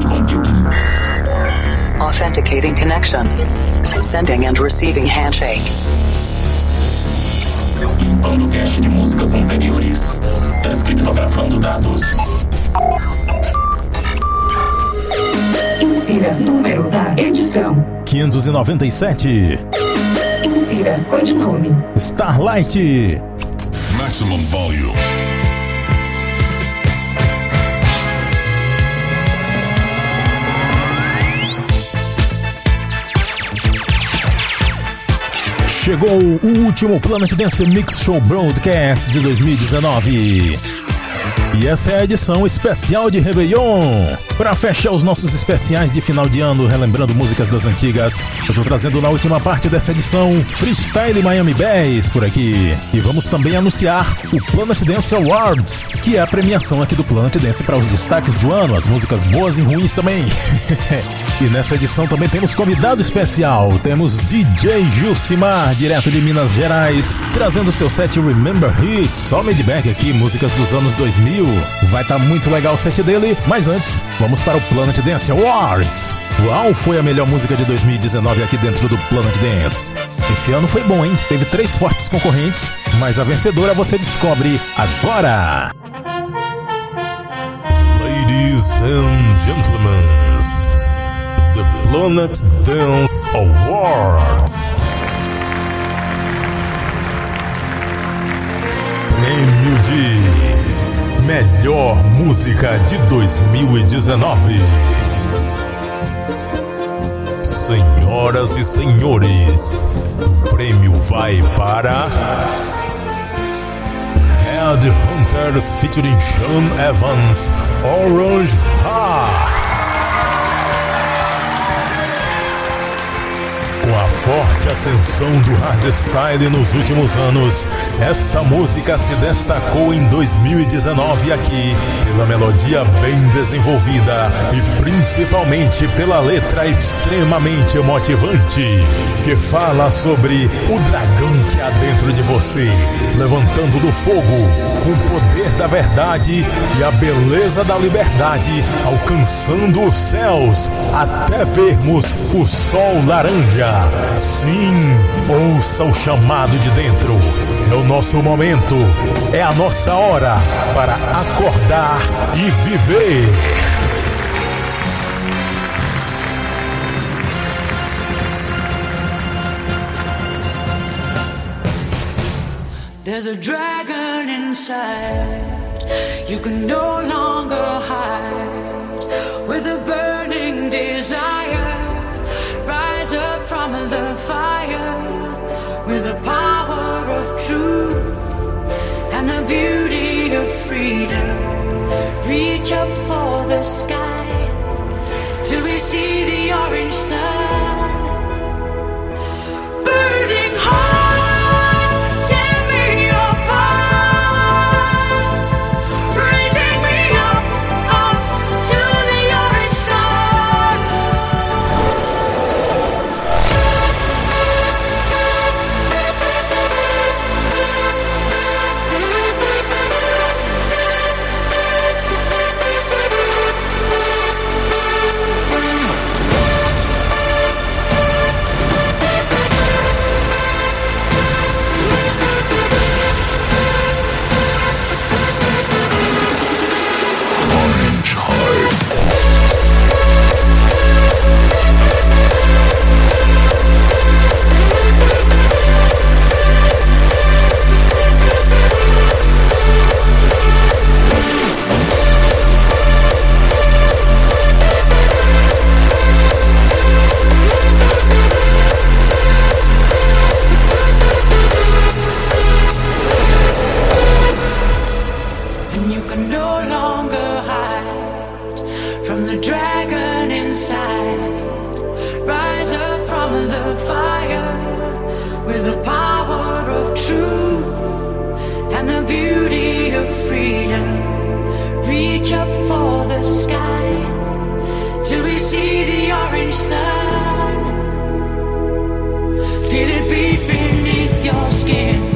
cloud computing. Authenticating connection. Sending and receiving handshake. Limpando cache de músicas anteriores. Descriptografando dados. Insira número da edição. 597. Insira codinome. Starlight. Maximum volume. Chegou o último Planet Dance Mix Show Broadcast de 2019. E essa é a edição especial de Réveillon. Para fechar os nossos especiais de final de ano, relembrando músicas das antigas, eu tô trazendo na última parte dessa edição Freestyle Miami Bass por aqui. E vamos também anunciar o Planet Dance Awards, que é a premiação aqui do Planet Dance para os destaques do ano, as músicas boas e ruins também. e nessa edição também temos convidado especial, temos DJ Gilcimar, direto de Minas Gerais, trazendo seu set Remember Hits, só made back aqui, músicas dos anos 2000. Vai estar tá muito legal o set dele, mas antes, vamos para o Planet Dance Awards. Qual foi a melhor música de 2019 aqui dentro do Planet Dance? Esse ano foi bom, hein? Teve três fortes concorrentes, mas a vencedora você descobre agora! Ladies and gentlemen, the Planet Dance Awards. Prêmio de Melhor Música de 2019. Senhoras e senhores, o prêmio vai para. Headhunters featuring Sean Evans, Orange Heart. A forte ascensão do hardstyle nos últimos anos, esta música se destacou em 2019 aqui pela melodia bem desenvolvida e principalmente pela letra extremamente motivante, que fala sobre o dragão que há dentro de você, levantando do fogo com o poder da verdade e a beleza da liberdade, alcançando os céus até vermos o sol laranja. Sim, ouça o chamado de dentro. É o nosso momento, é a nossa hora para acordar e viver. There's a dragon inside. You can no longer hide beauty of freedom. Reach up for the sky till we see the orange sun. Reach up for the sky till we see the orange sun. Feel it beat beneath your skin.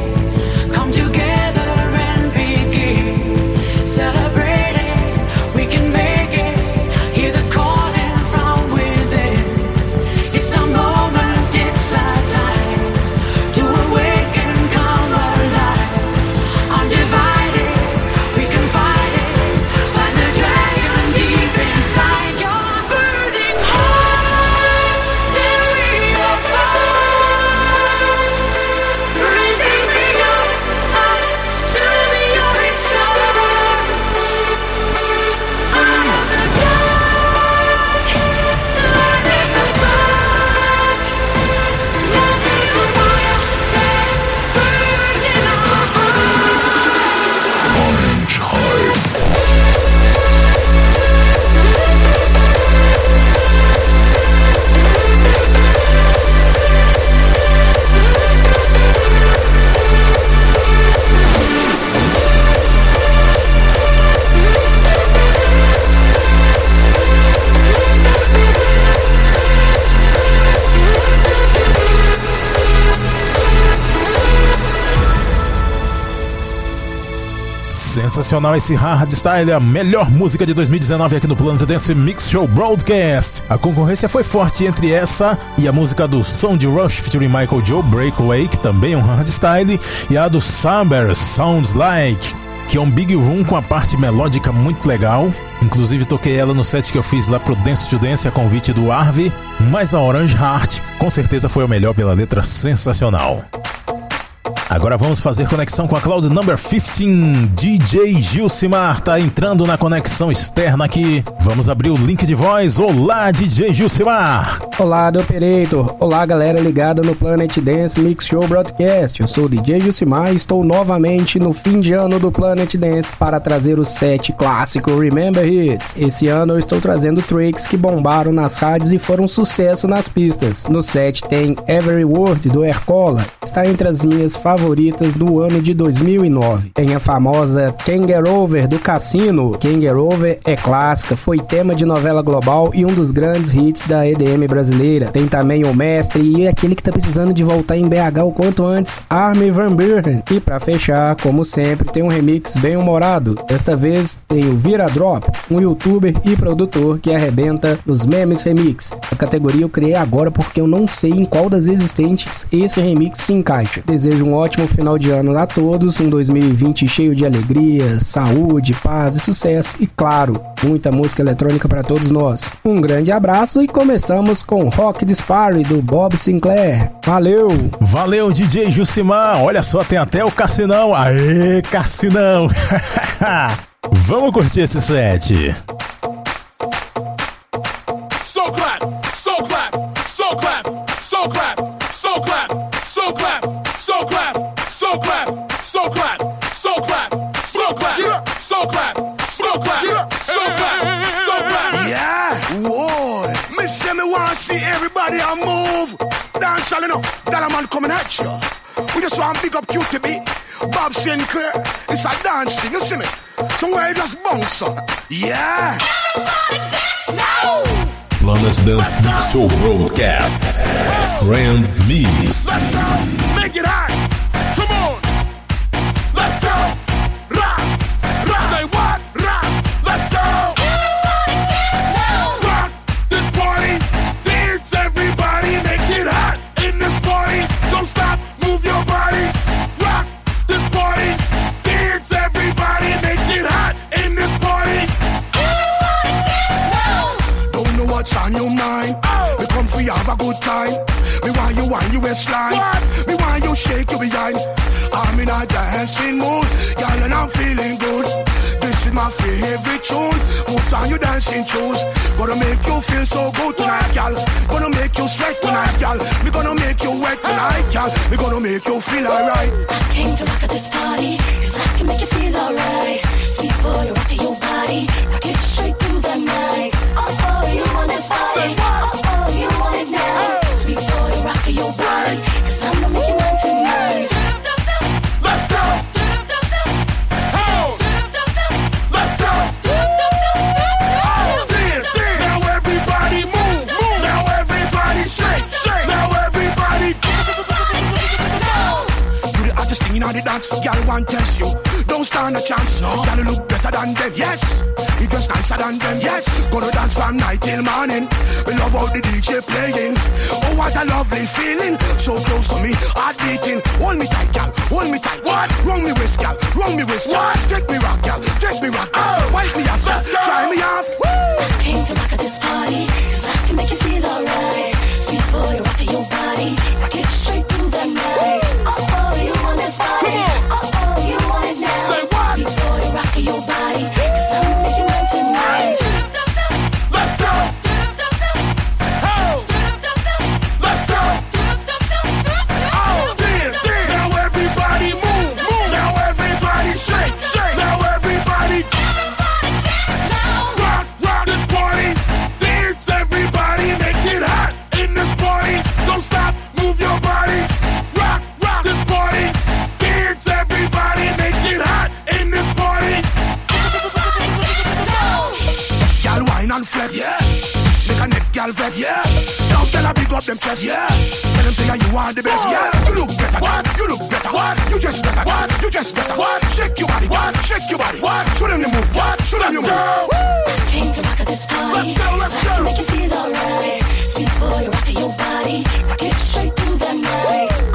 Sensacional esse hardstyle, a melhor música de 2019 aqui no Planet Dance Mix Show Broadcast. A concorrência foi forte entre essa e a música do Sound Rush featuring Michael Joe Breakaway, que também é um hardstyle, e a do Samber Sounds Like que é um big room com a parte melódica muito legal. Inclusive toquei ela no set que eu fiz lá pro Dance to Dance a convite do Arve, mas a Orange Heart com certeza foi o melhor pela letra sensacional. Agora vamos fazer conexão com a Cloud Number 15. DJ Gilcimar tá entrando na conexão externa aqui. Vamos abrir o link de voz. Olá, DJ Gilcimar. Olá, do. Olá, galera ligada no Planet Dance Mix Show Broadcast. Eu sou o DJ Gilcimar e estou novamente no fim de ano do Planet Dance para trazer o set clássico Remember Hits. Esse ano eu estou trazendo tracks que bombaram nas rádios e foram sucesso nas pistas. No set tem Every Word do Ercola. Está entre as minhas favoritas favoritas do ano de 2009. Tem a famosa Can Get Over do Cassino. Can Get Over é clássica, foi tema de novela global e um dos grandes hits da EDM brasileira. Tem também o Mestre e aquele que tá precisando de voltar em BH o quanto antes, Armin Van Buren. E para fechar, como sempre, tem um remix bem humorado. Desta vez tem o Vira Drop, um youtuber e produtor que arrebenta nos memes remix. A categoria eu criei agora porque eu não sei em qual das existentes esse remix se encaixa. Desejo um ótimo final de ano a todos, um 2020 cheio de alegria, saúde, paz e sucesso e, claro, muita música eletrônica para todos nós. Um grande abraço e começamos com Rock Dispare do Bob Sinclair. Valeu! Valeu, DJ Jusimar! Olha só, tem até o Cassinão! Aê, Cassinão! Vamos curtir esse set! So clap, so clap, so clap, so clap, so clap, so clap, so clap. so clap, so clap, so clap, so clap, so clap, so clap, so clap, so clap. Yeah, whoa. Me say me want to see everybody a move. Dance all enough, that a man coming at you. We just want big up QTB, Bob Sinclair. It's a dance thing, you see me? Somewhere you just bounce up. Yeah. Everybody dance now. Planet Dance Mix Show Broadcast. Friends Mix. Make it hot. Waistline. What? Me want you while you insline, we want you shake your behind. I'm in a dancing mood, girl, and I'm feeling good. This is my favorite tune. Put on your dancing shoes. Gonna make you feel so good tonight, girl. Gonna make you sweat tonight, girl. We gonna make you wet tonight, girl. We gonna make you feel alright. I came to rock at this party, dance, girl test you. Don't stand a chance, no. Girl you look better than them, yes. You just nicer than them, yes. Gonna dance from night till morning. We love how the DJ playing. Oh, what a lovely feeling. So close to me, heart beating. Hold me tight, girl. Hold me tight. What? Wrong me waist, girl. Wrong me waist. What? Take me rock, girl. Take me rock, girl. Oh. Wipe me off, Let's go. Try me off. I came to rock at this party, cause I can make you feel alright. respect, yeah. Now tell her big up them chest, yeah. Tell them say yeah, you are the best, yeah. You look better, what? You look better, what? You just better, what? You just better, what? Shake your body, what? Shake your body, what? Show them the move, what? Show them your move. Came to rock at this party. Let's go, let's go. Make you feel alright, sweet boy. Rock your body, rock it straight through the night.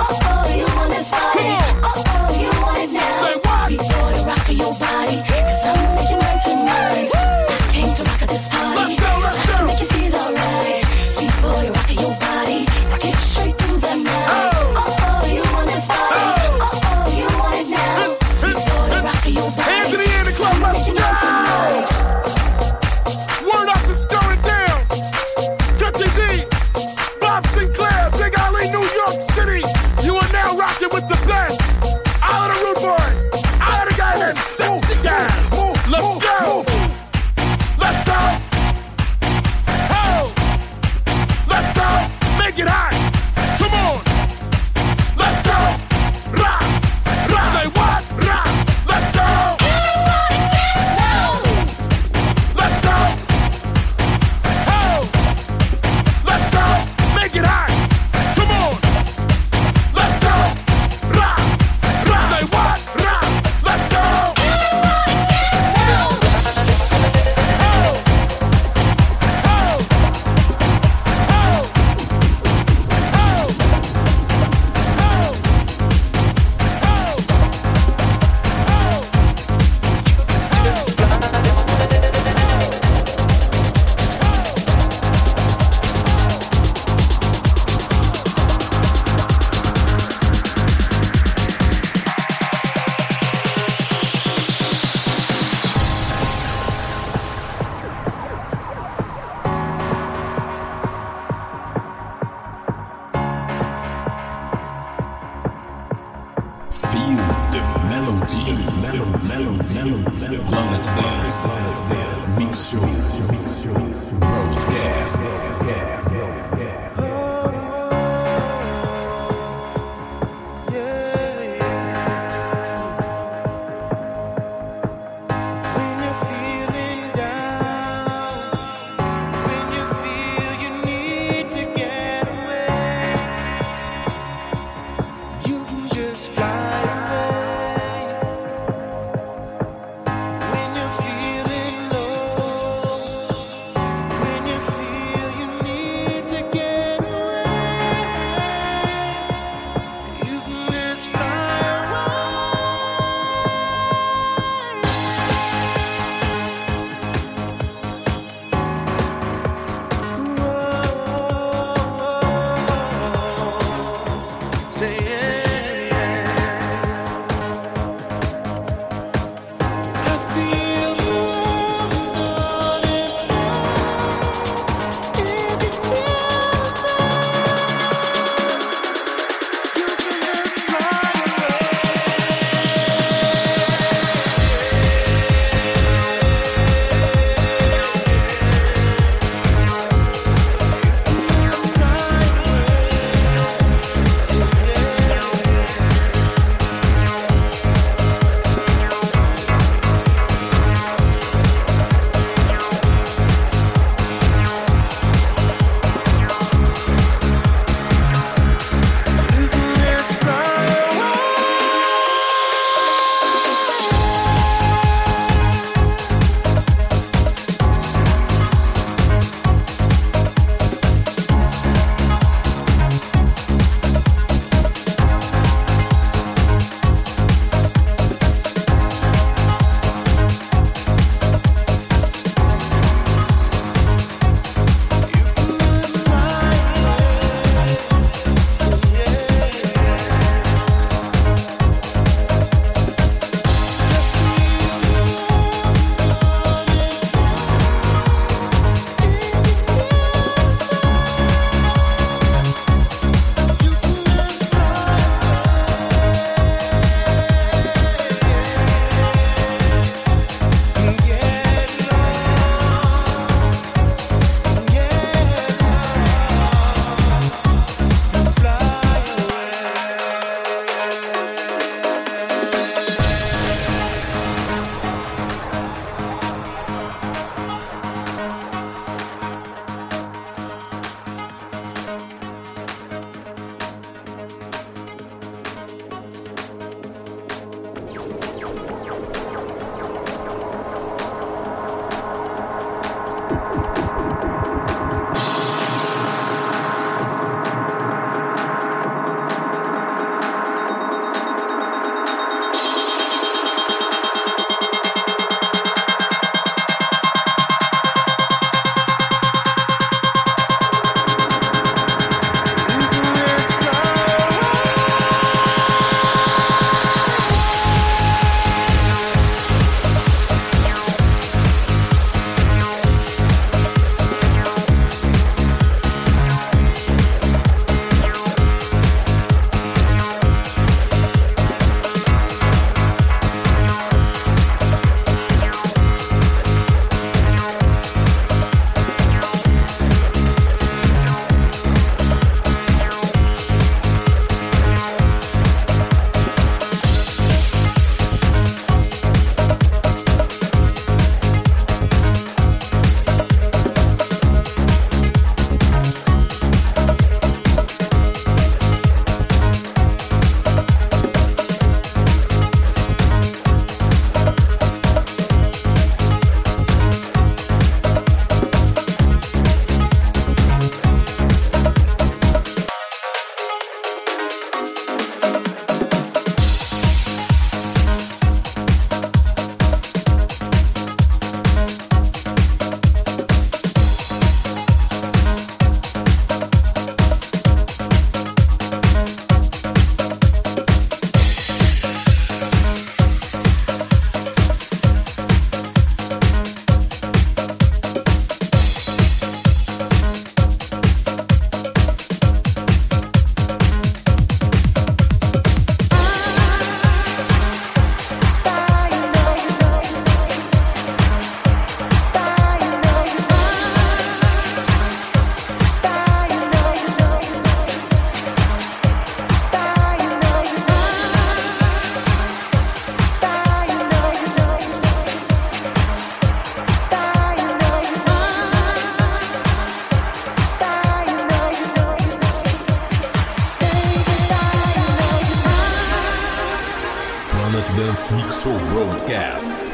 Dance Mix Show Broadcast.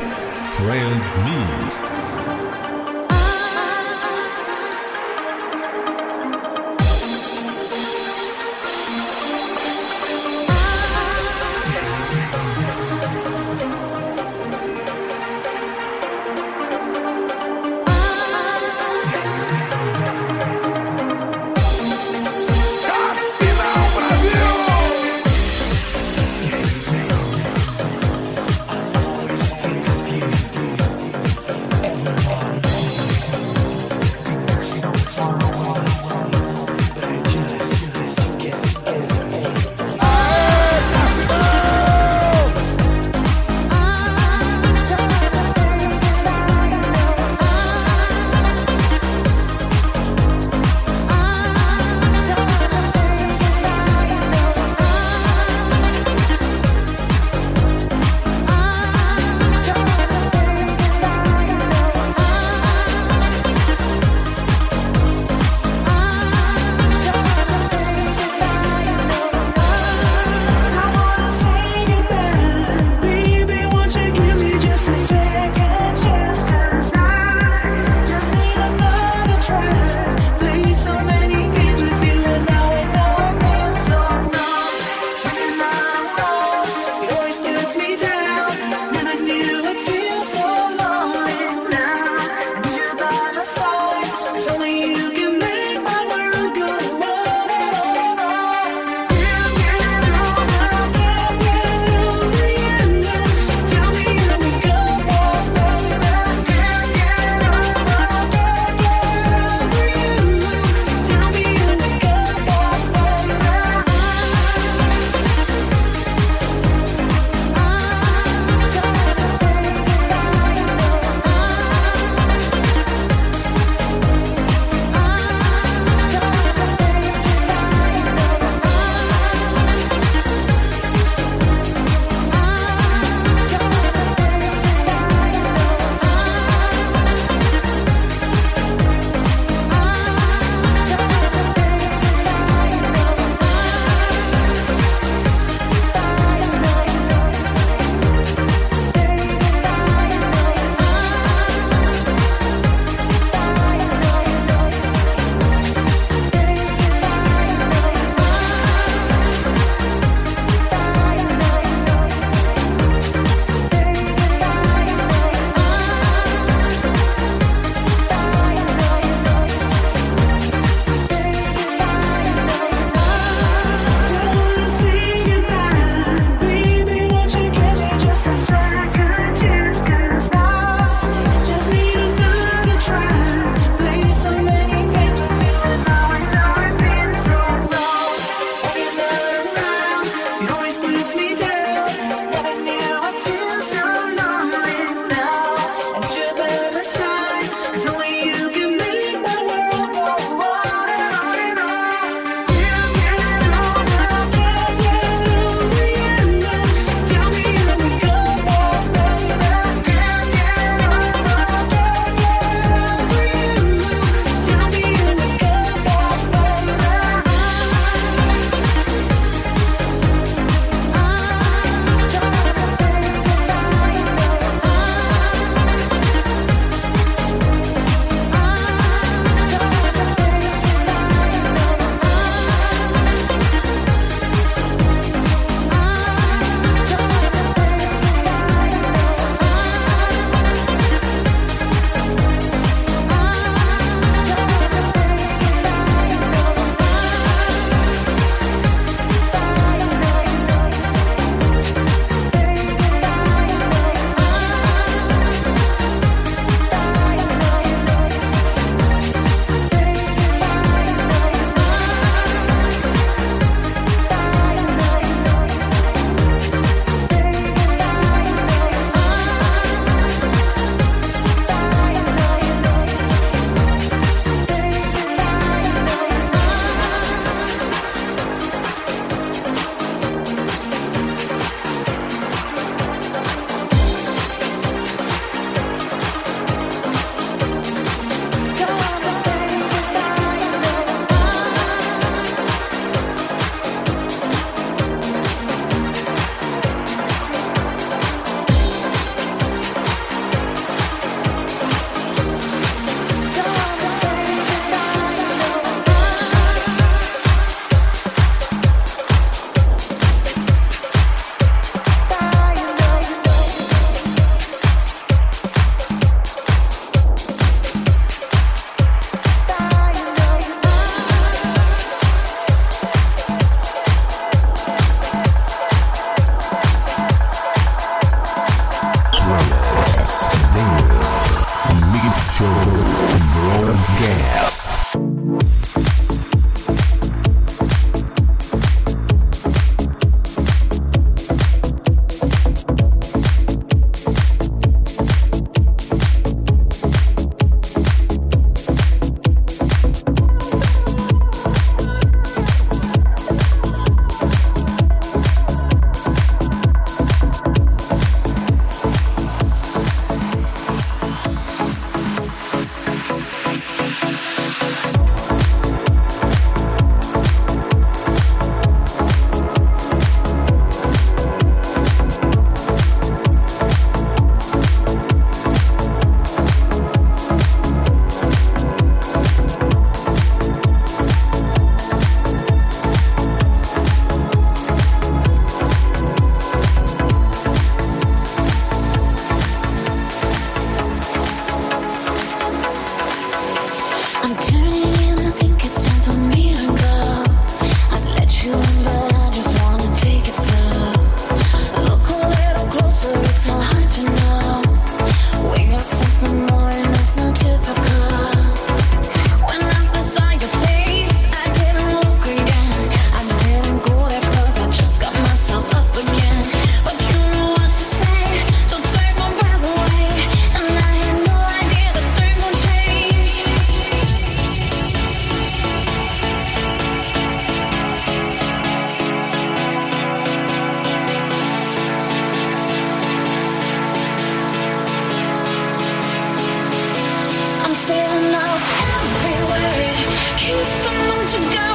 Friends Mix. keep the moon to go.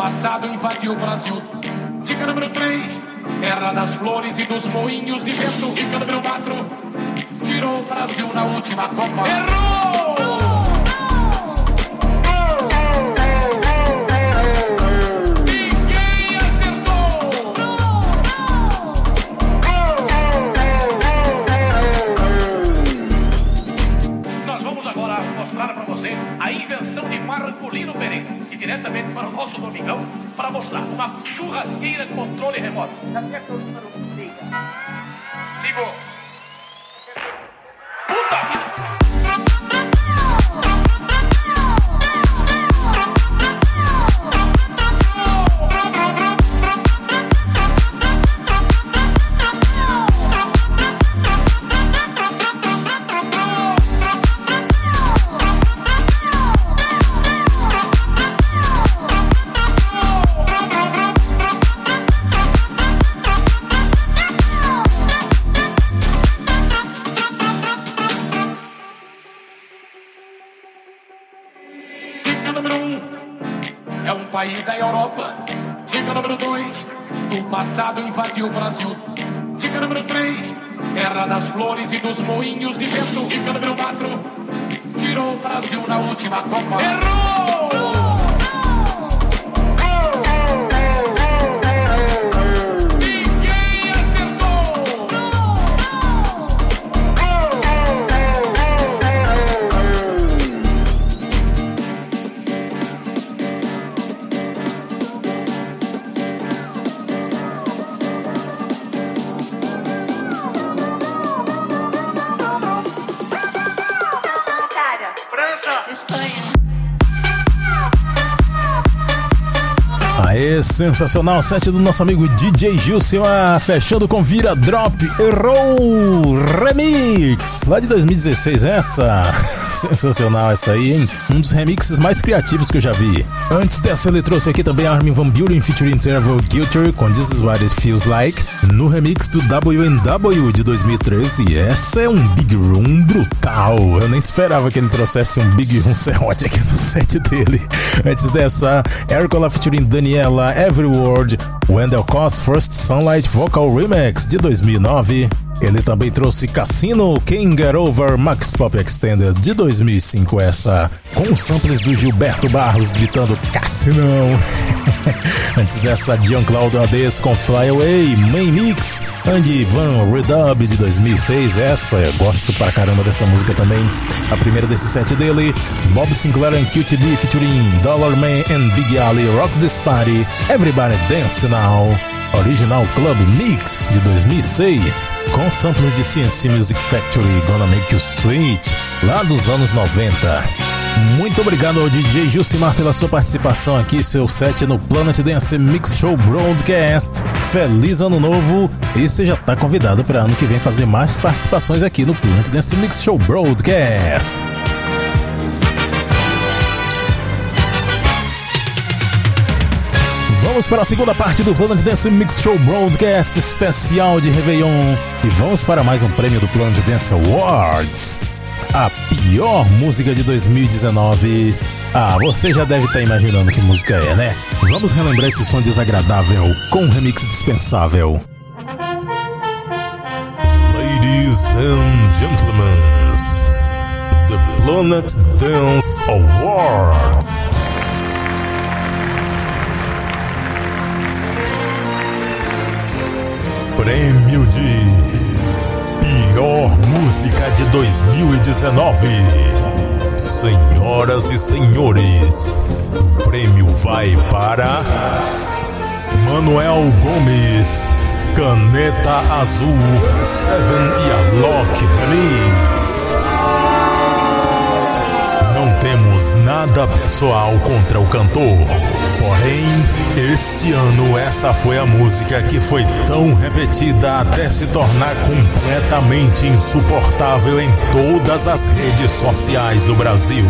Passado invadiu o Brasil. Dica número três: terra das flores e dos moinhos de vento. Dica número 4, tirou o Brasil na última Copa. Errou! Diretamente para o nosso Domingão para mostrar uma churrasqueira de controle remoto. Ligou. Brasil na última Copa. Sensacional set do nosso amigo DJ Gilson, ah, fechando com Vira Drop Errou Remix, lá de 2016, essa, sensacional essa aí, hein? Um dos remixes mais criativos que eu já vi. Antes dessa ele trouxe aqui também Armin Van Buren featuring Interval Guilty com This Is What It Feels Like, no remix do WNW de 2013, e essa é um Big Room brutal, eu nem esperava que ele trouxesse um Big Room serrote aqui no set dele. Antes dessa, Ericola featuring Daniela Every Word, Wendell Cost First Sunlight Vocal Remix de 2009. Ele também trouxe Cassino Can't Get Over Max Pop Extended de 2005 essa, com samples do Gilberto Barros gritando Cassinão. Antes dessa, Jean-Claude Ades com Fly Away, Main Mix, Andy Van Redub de 2006 essa, eu gosto pra caramba dessa música também. A primeira desse set dele, Bob Sinclair and QTB featuring Dollar Man and Big Ali Rock This Party, Everybody Dance Now. Original Club Mix de 2006, com samples de CNC Music Factory Gonna Make You Sweet, lá dos anos 90. Muito obrigado ao DJ Gilcimar pela sua participação aqui, seu set no Planet Dance Mix Show Broadcast. Feliz ano novo e você já está convidado para ano que vem fazer mais participações aqui no Planet Dance Mix Show Broadcast. Vamos para a segunda parte do Planet Dance Mix Show Broadcast especial de Réveillon. E vamos para mais um prêmio do Planet Dance Awards. A pior música de 2019. Ah, você já deve estar imaginando que música é, né? Vamos relembrar esse som desagradável com um remix dispensável. Ladies and gentlemen, the Planet Dance Awards. Prêmio de Pior Música de 2019. Senhoras e senhores, o prêmio vai para Manuel Gomes, Caneta Azul, Seven e a Lock Remix. Temos nada pessoal contra o cantor. Porém, este ano essa foi a música que foi tão repetida até se tornar completamente insuportável em todas as redes sociais do Brasil.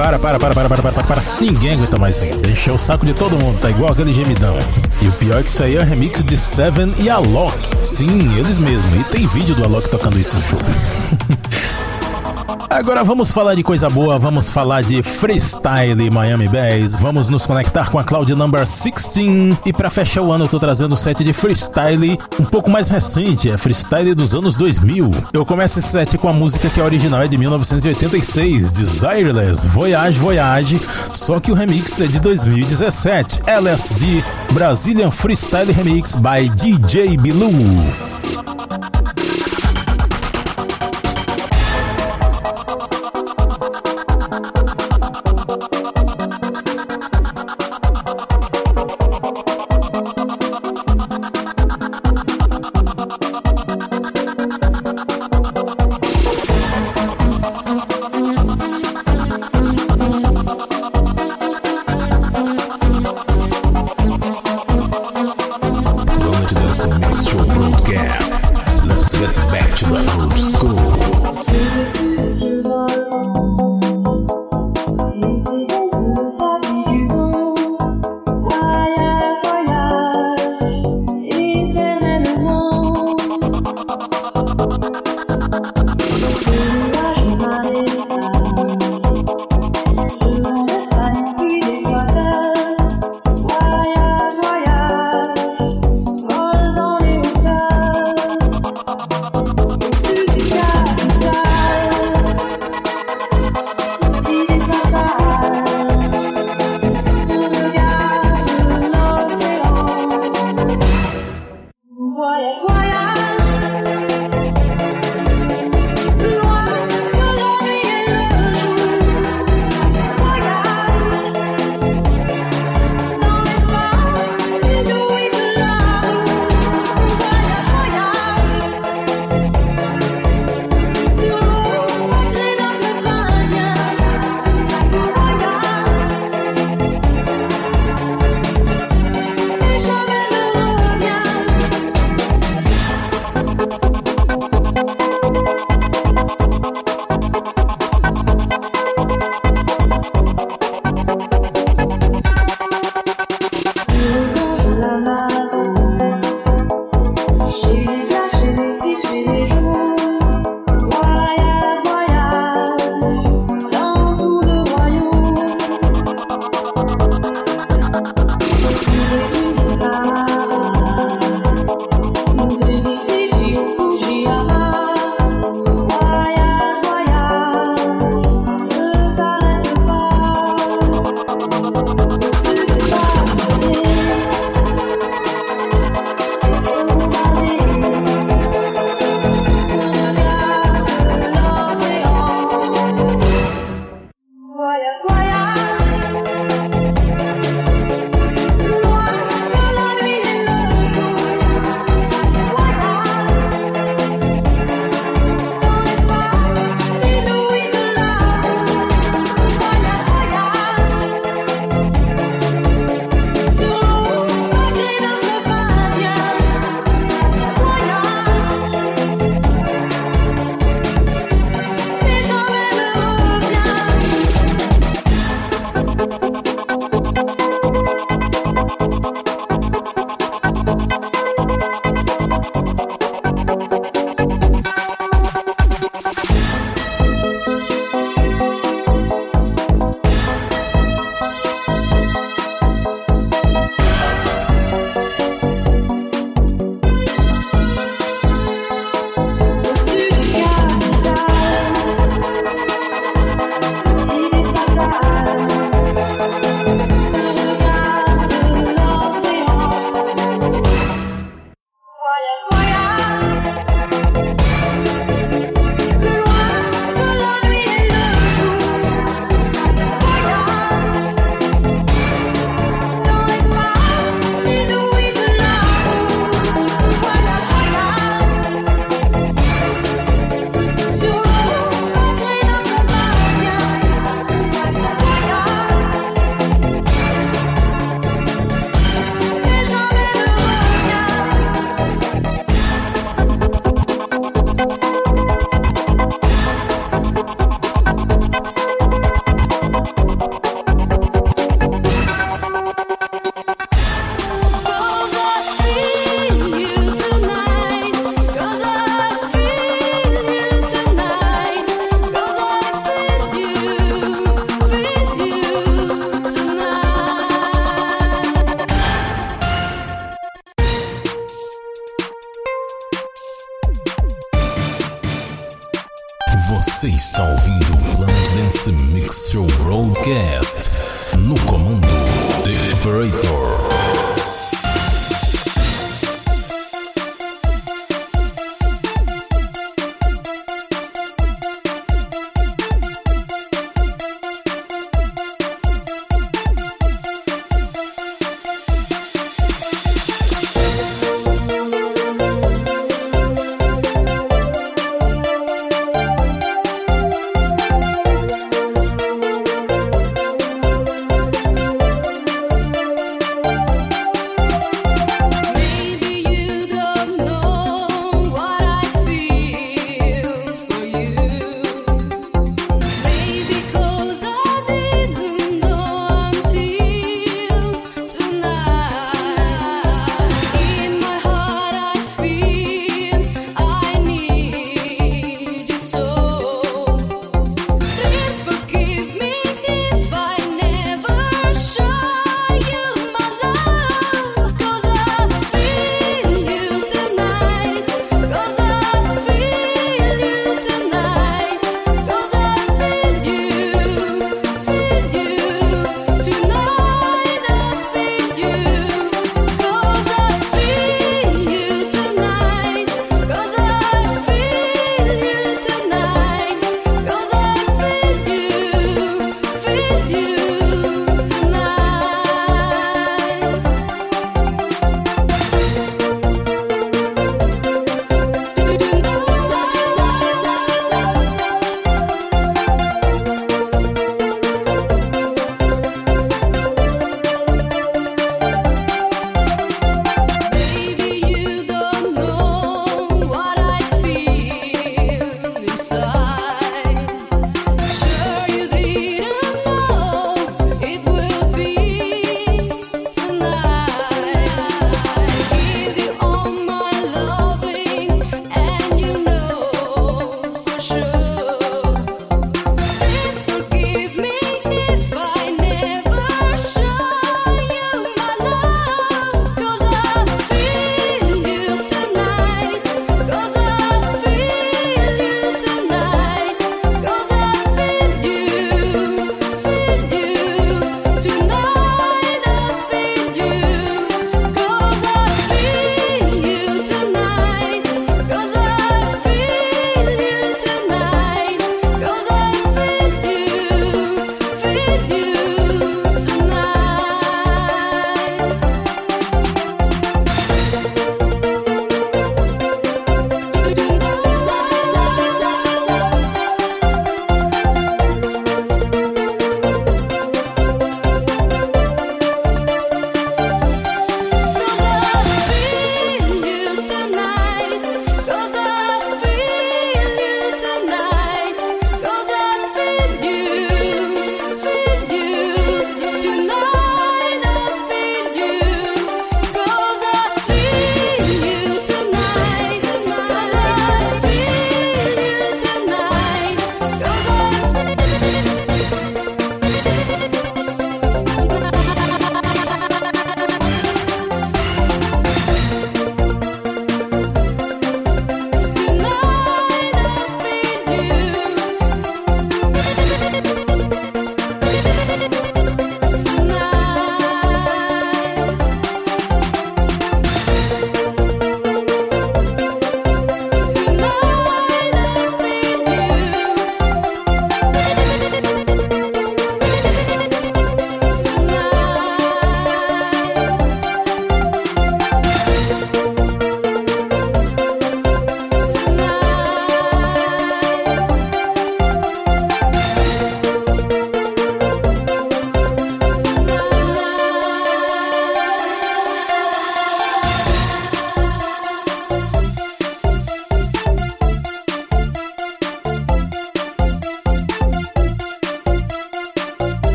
Para, para, para, para, para, para, para. Ninguém aguenta mais isso aí. Encheu o saco de todo mundo, tá igual aquele gemidão. E o pior é que isso aí é um remix de Seven e Alok. Sim, eles mesmos. E tem vídeo do Alok tocando isso no show. Agora vamos falar de coisa boa, vamos falar de freestyle Miami Bass, vamos nos conectar com a Cloud Number 16 e para fechar o ano eu tô trazendo o set de freestyle um pouco mais recente, é freestyle dos anos 2000. Eu começo esse set com a música que a original é de 1986, Desireless, Voyage Voyage, só que o remix é de 2017, LSD Brazilian Freestyle Remix by DJ Bilu.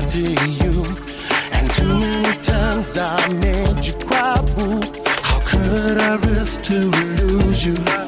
to you. And too many times I made you cry, boo. How could I risk to lose you?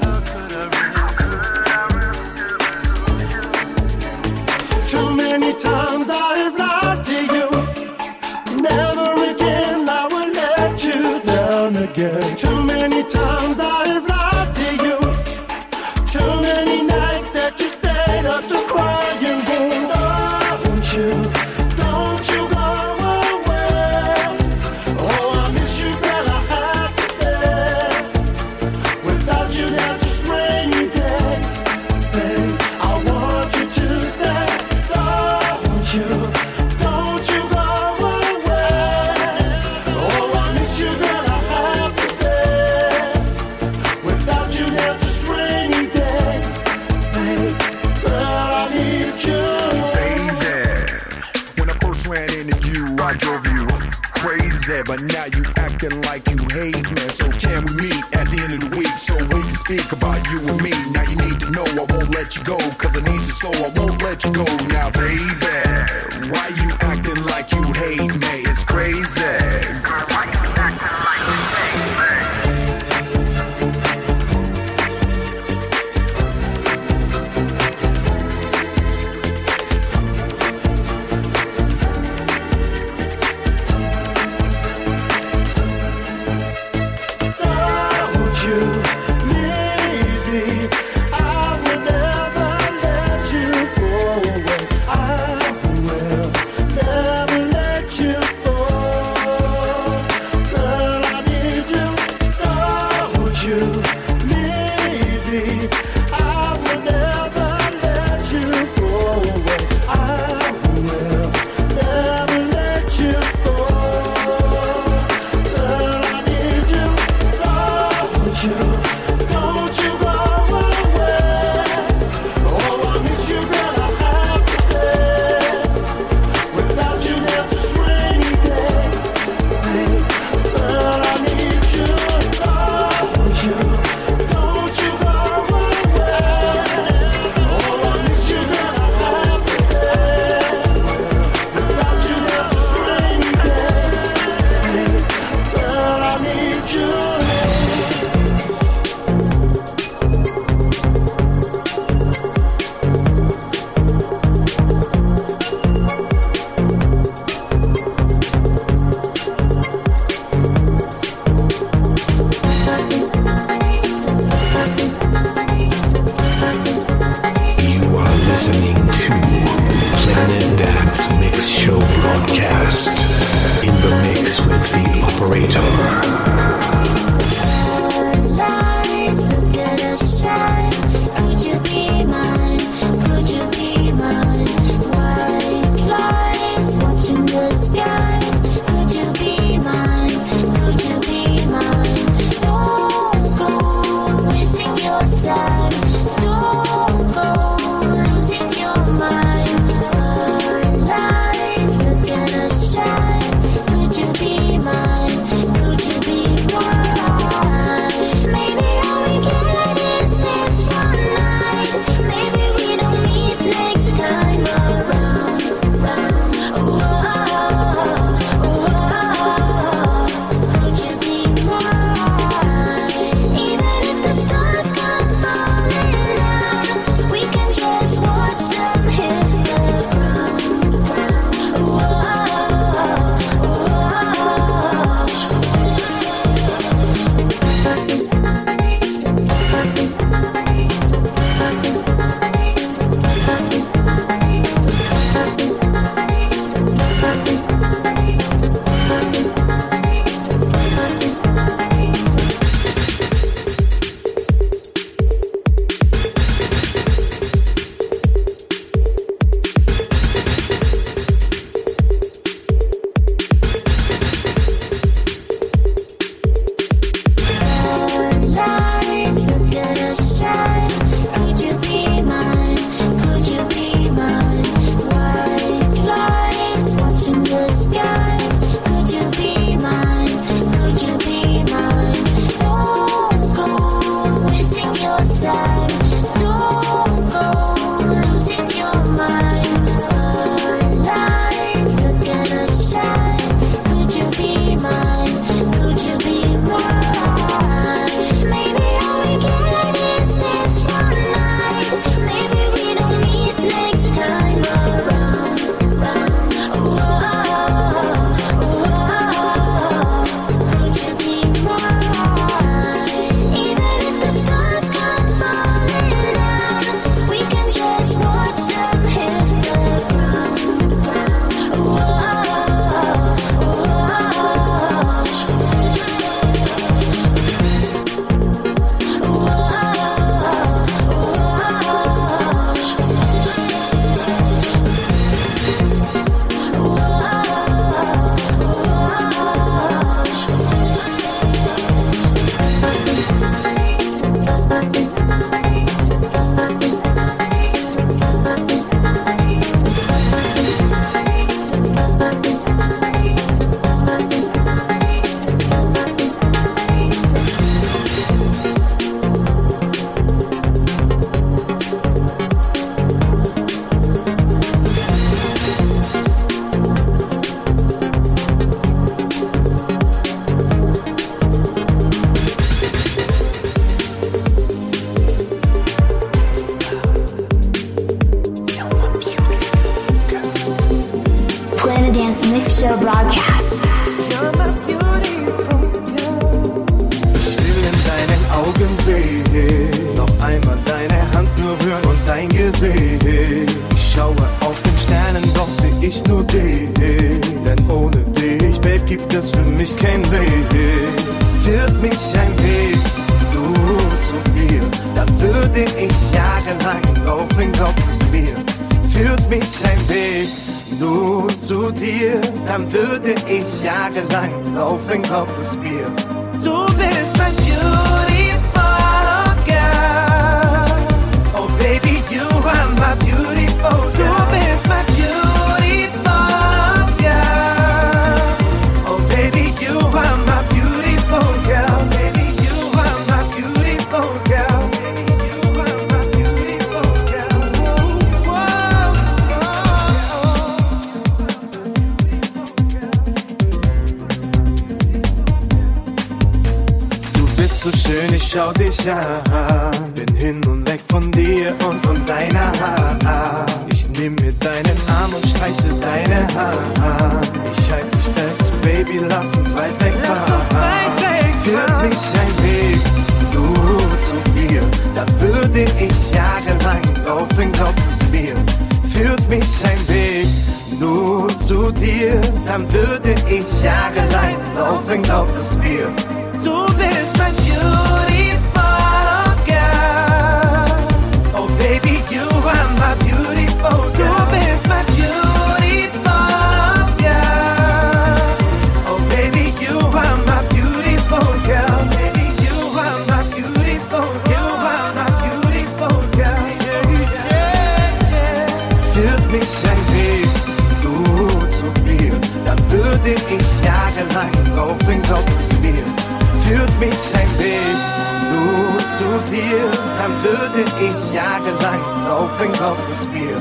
an. Bin hin und weg von dir und von deiner Hand. Ich nehme mir deinen Arm und streiche deine Hand. Ich halte dich fest, Baby, lass uns weit wegfahren. Lass uns weit wegfahren. Führt mich ein Weg, du zu dir. Da würde ich jahrelang laufen, glaubt es mir. Führt mich ein Weg, nur zu dir. Dann würde ich jahrelang laufen, glaubt es mir. ich jahrelang auf ein Gottesbier.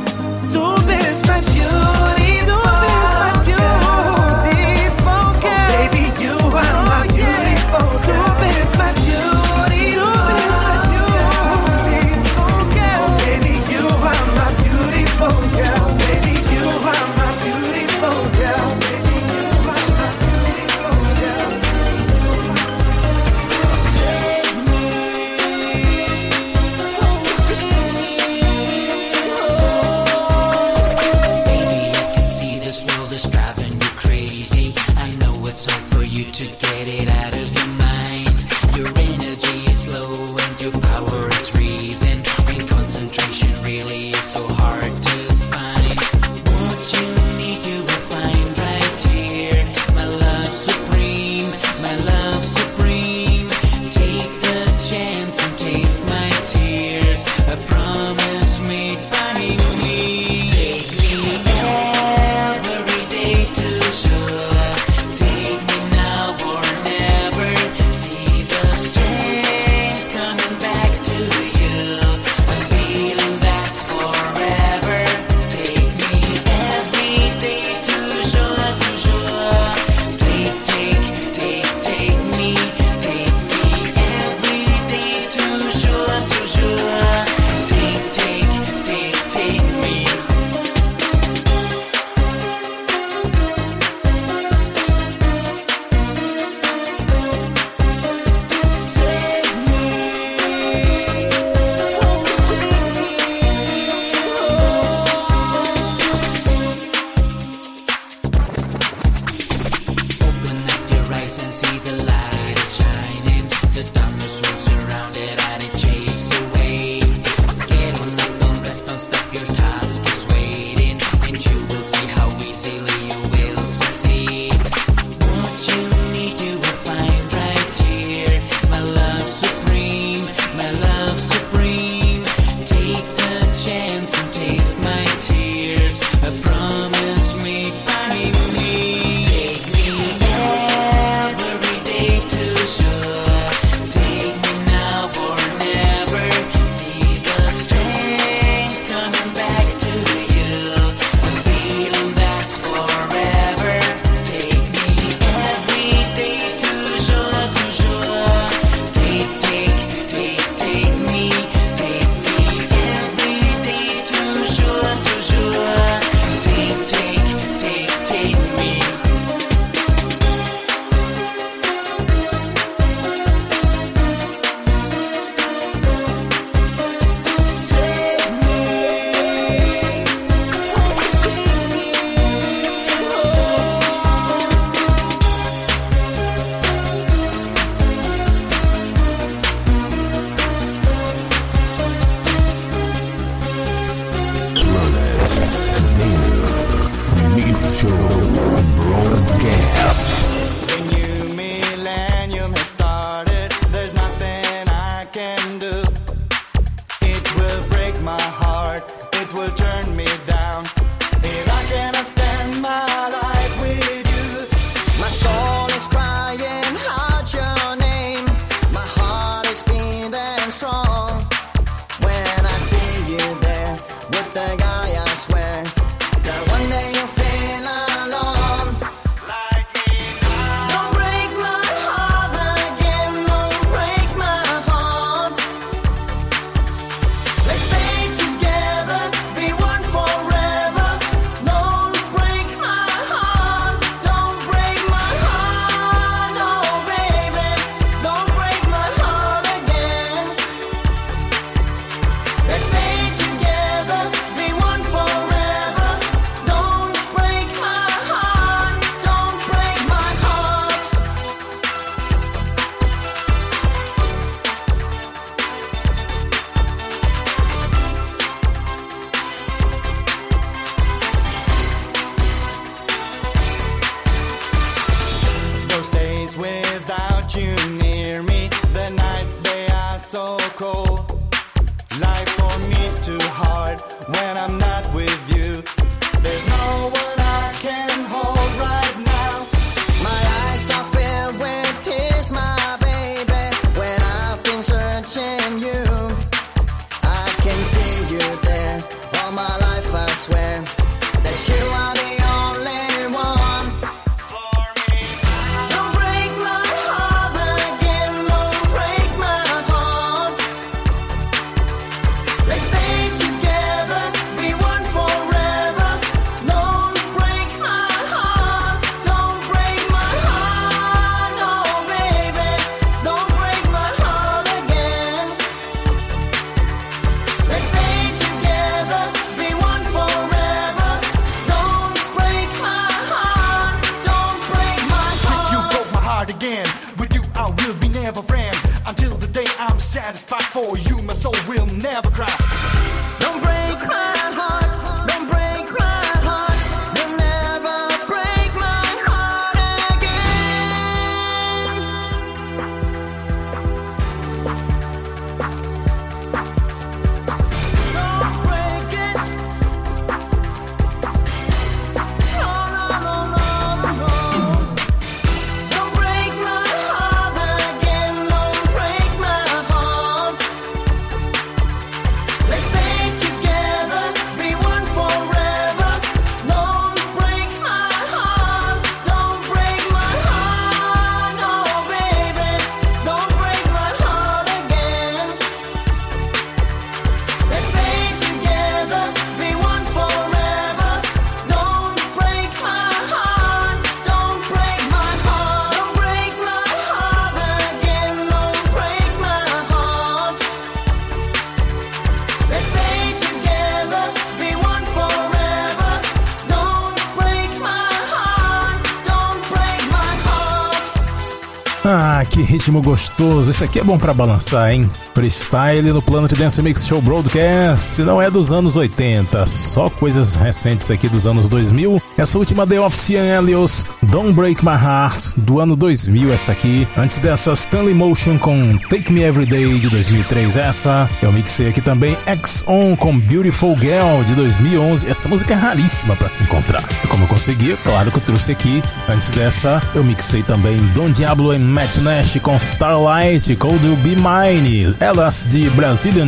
Ritmo gostoso. Isso aqui é bom pra balançar, hein? Freestyle no Planet Dance Mix Show Broadcast. Não é dos anos 80, só coisas recentes aqui dos anos 2000. Essa última The Offician Helios, Don't Break My Heart, do ano 2000, essa aqui. Antes dessa, Stanley Motion com Take Me Every Day, de 2003, essa. Eu mixei aqui também X On com Beautiful Girl, de 2011. Essa música é raríssima pra se encontrar. E como eu consegui, claro que eu trouxe aqui. Antes dessa, eu mixei também Don Diablo e Matt Nash com Starlight, Cold Be Mine. Elas de Brazilian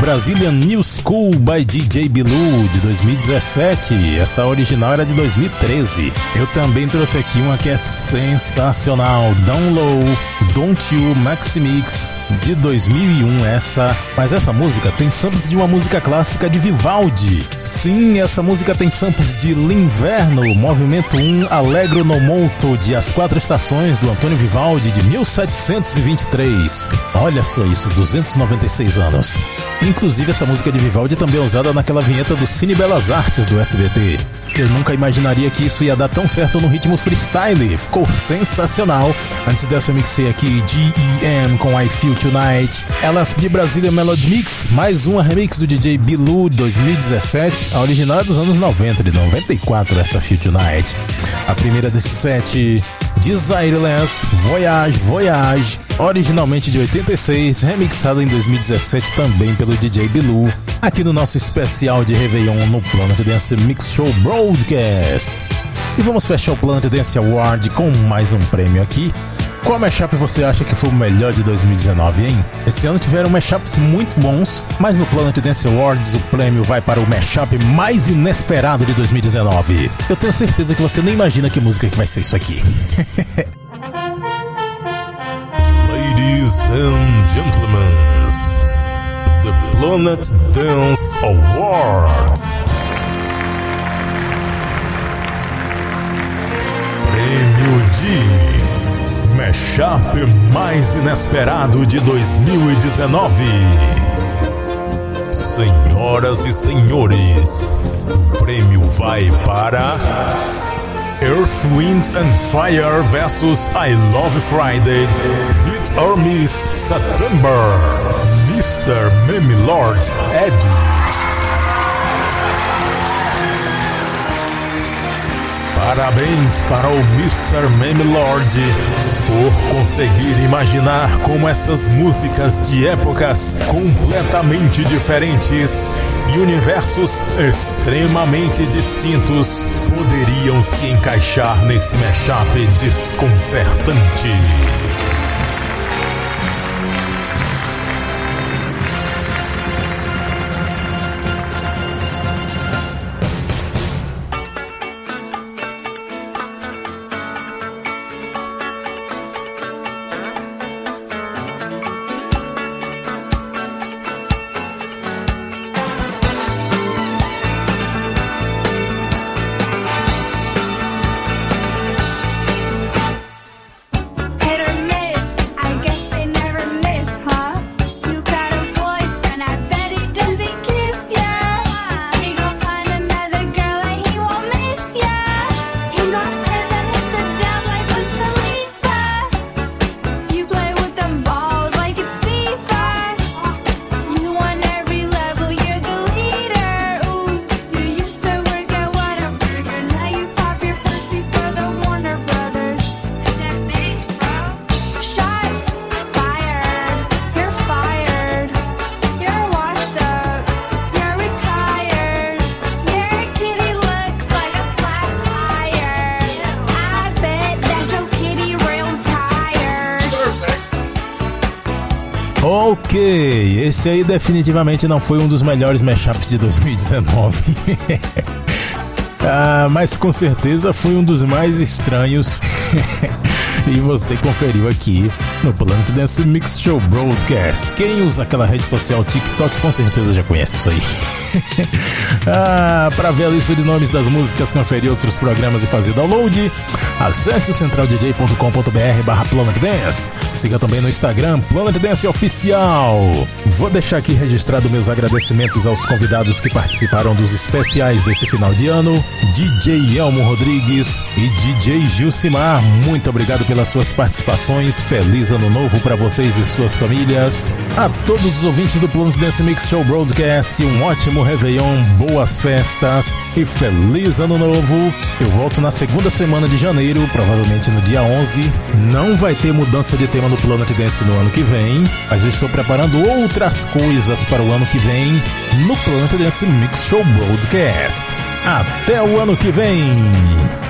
Brazilian New School by DJ Bilu de 2017. Essa original era de 2013. Eu também trouxe aqui uma que é sensacional, Down Low, Don't You Maxi Mix de 2001. Essa, mas essa música tem samples de uma música clássica de Vivaldi. Sim, essa música tem samples de L'Inverno, Movimento 1, Allegro no Molto de As Quatro Estações do Antônio Vivaldi de 1723. Olha só isso, 296 anos. Inclusive, essa música de Vivaldi também é usada naquela vinheta do Cine Belas Artes do SBT. Eu nunca imaginaria que isso ia dar tão certo no ritmo freestyle. Ficou sensacional. Antes dessa eu mixei aqui GEM com I Feel Tonight. Elas de Brasília Melody Mix, mais uma remix do DJ Bilu 2017. A original é dos anos 90, de 94, essa Feel Tonight. A primeira desses sete Desireless, Voyage, Voyage, originalmente de 86, remixada em 2017 também pelo DJ Bilu, aqui no nosso especial de Réveillon no Planet Dance Mix Show Broadcast. E vamos fechar o Planet Dance Award com mais um prêmio aqui. Qual mashup você acha que foi o melhor de 2019, hein? Esse ano tiveram mashups muito bons, mas no Planet Dance Awards o prêmio vai para o mashup mais inesperado de 2019. Eu tenho certeza que você nem imagina que música que vai ser isso aqui. Ladies and gentlemen, the Planet Dance Awards. Prêmio de Mashup mais inesperado de 2019. Senhoras e senhores, o prêmio vai para Earth, Wind and Fire vs I Love Friday, Hit or Miss September, Mr. Meme Lord Edit. Parabéns para o Mr. Meme Lord por conseguir imaginar como essas músicas de épocas completamente diferentes e universos extremamente distintos poderiam se encaixar nesse mashup desconcertante. Esse aí definitivamente não foi um dos melhores mashups de 2019. ah, mas com certeza foi um dos mais estranhos. e você conferiu aqui no Planet Dance Mix Show Broadcast. Quem usa aquela rede social TikTok com certeza já conhece isso aí. ah, para ver a lista de nomes das músicas, conferir outros programas e fazer download, acesse o centraldj.com.br barra Planet Dance. Siga também no Instagram Planet Dance Oficial. Vou deixar aqui registrado meus agradecimentos aos convidados que participaram dos especiais desse final de ano, DJ Elmo Rodrigues e DJ Gilcimar. Muito obrigado pelas suas participações. Feliz ano novo para vocês e suas famílias. A todos os ouvintes do Planet Dance Mix Show Broadcast, um ótimo Réveillon, boas festas e feliz ano novo. Eu volto na segunda semana de janeiro, provavelmente no dia 11. Não vai ter mudança de tema no Planet Dance no ano que vem, mas eu estou preparando outras coisas para o ano que vem no Planet Dance Mix Show Broadcast. Até o ano que vem!